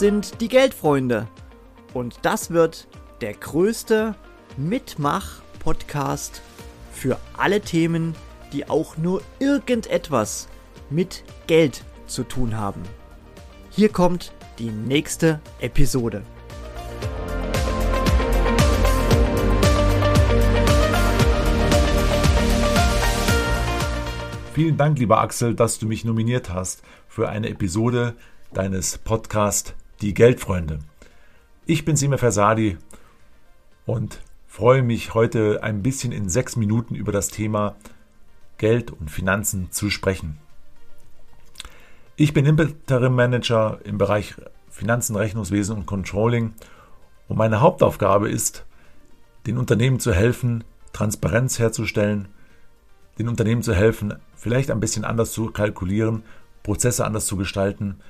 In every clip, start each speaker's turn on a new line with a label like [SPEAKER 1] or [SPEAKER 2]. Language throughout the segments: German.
[SPEAKER 1] sind die Geldfreunde. Und das wird der größte Mitmach-Podcast für alle Themen, die auch nur irgendetwas mit Geld zu tun haben. Hier kommt die nächste Episode.
[SPEAKER 2] Vielen Dank, lieber Axel, dass du mich nominiert hast für eine Episode deines Podcasts Die Geldfreunde. Ich bin Sime Versadi und freue mich heute ein bisschen in sechs Minuten über das Thema Geld und Finanzen zu sprechen. Ich bin Interim Manager im Bereich Finanzen, Rechnungswesen und Controlling und meine Hauptaufgabe ist, den Unternehmen zu helfen, Transparenz herzustellen, den Unternehmen zu helfen, vielleicht ein bisschen anders zu kalkulieren, Prozesse anders zu gestalten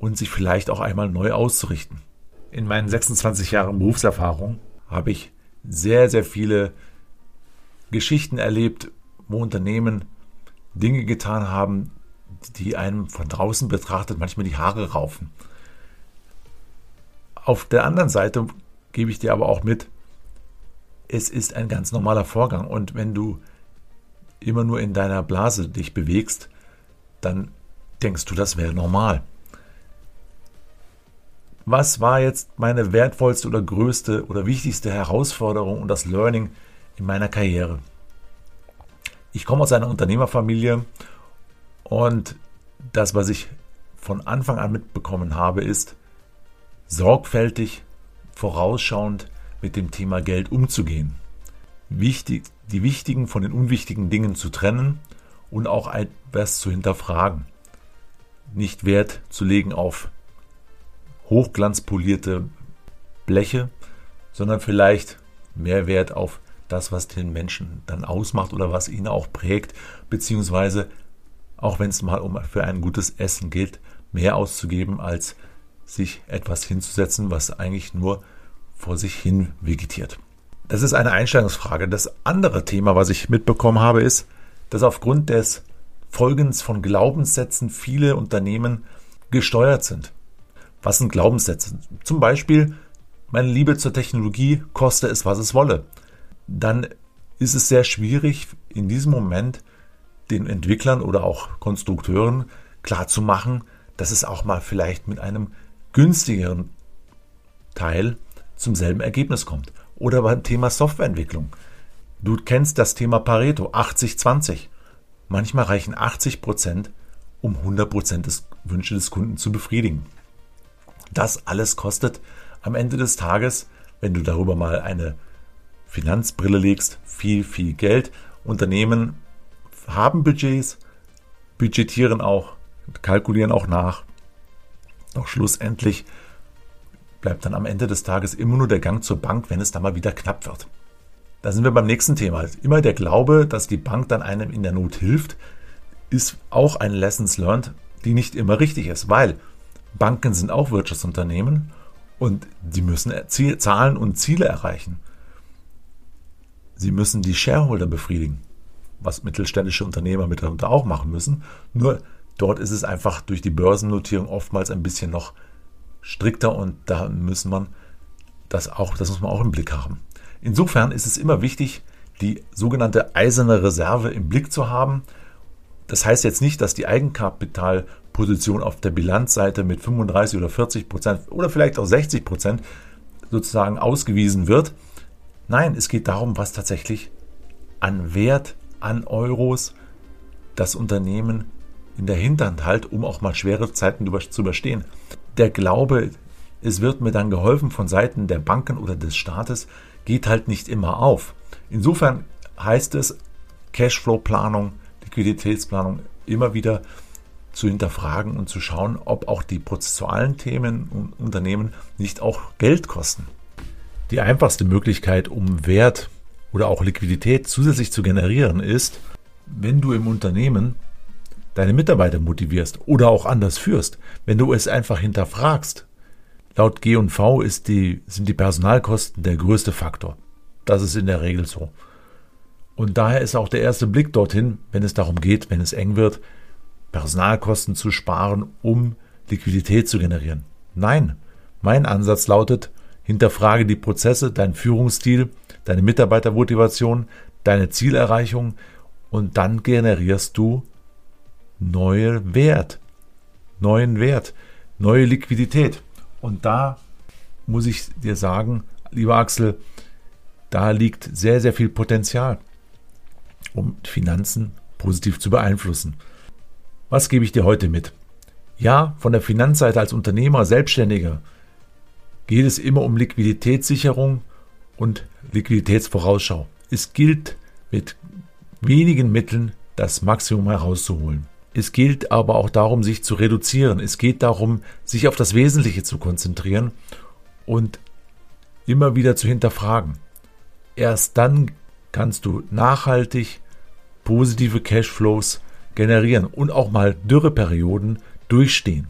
[SPEAKER 2] und sich vielleicht auch einmal neu auszurichten. In meinen 26 Jahren Berufserfahrung habe ich sehr, sehr viele Geschichten erlebt, wo Unternehmen Dinge getan haben, die einem von draußen betrachtet manchmal die Haare raufen. Auf der anderen Seite gebe ich dir aber auch mit, es ist ein ganz normaler Vorgang und wenn du immer nur in deiner Blase dich bewegst, dann denkst du, das wäre normal. Was war jetzt meine wertvollste oder größte oder wichtigste Herausforderung und das Learning in meiner Karriere? Ich komme aus einer Unternehmerfamilie und das, was ich von Anfang an mitbekommen habe, ist, sorgfältig, vorausschauend mit dem Thema Geld umzugehen. Wichtig, die wichtigen von den unwichtigen Dingen zu trennen und auch etwas zu hinterfragen. Nicht Wert zu legen auf hochglanzpolierte Bleche, sondern vielleicht mehr Wert auf das, was den Menschen dann ausmacht oder was ihn auch prägt, beziehungsweise auch wenn es mal um für ein gutes Essen geht, mehr auszugeben, als sich etwas hinzusetzen, was eigentlich nur vor sich hin vegetiert. Das ist eine Einstellungsfrage. Das andere Thema, was ich mitbekommen habe, ist, dass aufgrund des Folgens von Glaubenssätzen viele Unternehmen gesteuert sind. Was sind Glaubenssätze? Zum Beispiel, meine Liebe zur Technologie koste es, was es wolle. Dann ist es sehr schwierig, in diesem Moment den Entwicklern oder auch Konstrukteuren klarzumachen, dass es auch mal vielleicht mit einem günstigeren Teil zum selben Ergebnis kommt. Oder beim Thema Softwareentwicklung. Du kennst das Thema Pareto 80-20. Manchmal reichen 80 Prozent, um 100 Prozent des Wünsche des Kunden zu befriedigen. Das alles kostet am Ende des Tages, wenn du darüber mal eine Finanzbrille legst, viel, viel Geld. Unternehmen haben Budgets, budgetieren auch, kalkulieren auch nach. Doch schlussendlich bleibt dann am Ende des Tages immer nur der Gang zur Bank, wenn es dann mal wieder knapp wird. Da sind wir beim nächsten Thema. Immer der Glaube, dass die Bank dann einem in der Not hilft, ist auch ein Lessons learned, die nicht immer richtig ist, weil Banken sind auch Wirtschaftsunternehmen und die müssen Zahlen und Ziele erreichen. Sie müssen die Shareholder befriedigen, was mittelständische Unternehmer mitunter auch machen müssen. Nur dort ist es einfach durch die Börsennotierung oftmals ein bisschen noch strikter und da müssen man das auch, das muss man auch im Blick haben. Insofern ist es immer wichtig, die sogenannte eiserne Reserve im Blick zu haben. Das heißt jetzt nicht, dass die Eigenkapitalposition auf der Bilanzseite mit 35 oder 40 Prozent oder vielleicht auch 60 Prozent sozusagen ausgewiesen wird. Nein, es geht darum, was tatsächlich an Wert, an Euros das Unternehmen in der Hinterhand halt, um auch mal schwere Zeiten zu überstehen. Der Glaube, es wird mir dann geholfen von Seiten der Banken oder des Staates, geht halt nicht immer auf. Insofern heißt es Cashflow-Planung, Liquiditätsplanung immer wieder zu hinterfragen und zu schauen, ob auch die prozessualen Themen und Unternehmen nicht auch Geld kosten. Die einfachste Möglichkeit, um Wert oder auch Liquidität zusätzlich zu generieren, ist, wenn du im Unternehmen deine Mitarbeiter motivierst oder auch anders führst, wenn du es einfach hinterfragst. Laut G&V ist die, sind die Personalkosten der größte Faktor. Das ist in der Regel so. Und daher ist auch der erste Blick dorthin, wenn es darum geht, wenn es eng wird, Personalkosten zu sparen, um Liquidität zu generieren. Nein, mein Ansatz lautet, hinterfrage die Prozesse, deinen Führungsstil, deine Mitarbeitermotivation, deine Zielerreichung und dann generierst du neue Wert, neuen Wert, neue Liquidität. Und da muss ich dir sagen, lieber Axel, da liegt sehr, sehr viel Potenzial, um Finanzen positiv zu beeinflussen. Was gebe ich dir heute mit? Ja, von der Finanzseite als Unternehmer, Selbstständiger geht es immer um Liquiditätssicherung und Liquiditätsvorausschau. Es gilt mit wenigen Mitteln das Maximum herauszuholen. Es gilt aber auch darum, sich zu reduzieren. Es geht darum, sich auf das Wesentliche zu konzentrieren und immer wieder zu hinterfragen. Erst dann kannst du nachhaltig positive Cashflows generieren und auch mal Dürreperioden durchstehen.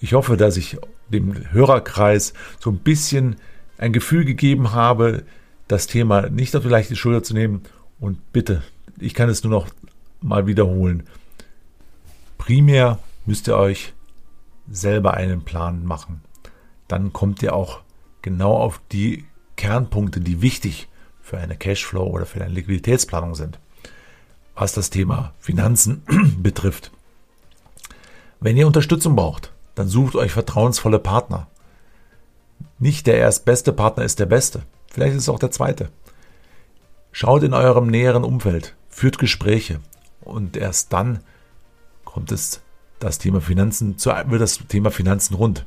[SPEAKER 2] Ich hoffe, dass ich dem Hörerkreis so ein bisschen ein Gefühl gegeben habe, das Thema nicht auf die leichte Schulter zu nehmen. Und bitte, ich kann es nur noch mal wiederholen. Primär müsst ihr euch selber einen Plan machen. Dann kommt ihr auch genau auf die Kernpunkte, die wichtig für eine Cashflow oder für eine Liquiditätsplanung sind, was das Thema Finanzen betrifft. Wenn ihr Unterstützung braucht, dann sucht euch vertrauensvolle Partner. Nicht der erstbeste Partner ist der beste. Vielleicht ist es auch der zweite. Schaut in eurem näheren Umfeld, führt Gespräche und erst dann kommt es das Thema Finanzen, wird das Thema Finanzen rund.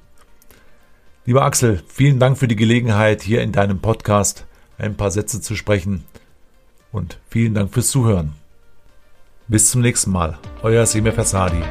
[SPEAKER 2] Lieber Axel, vielen Dank für die Gelegenheit, hier in deinem Podcast ein paar Sätze zu sprechen und vielen Dank fürs Zuhören. Bis zum nächsten Mal, euer Semir Fasadi.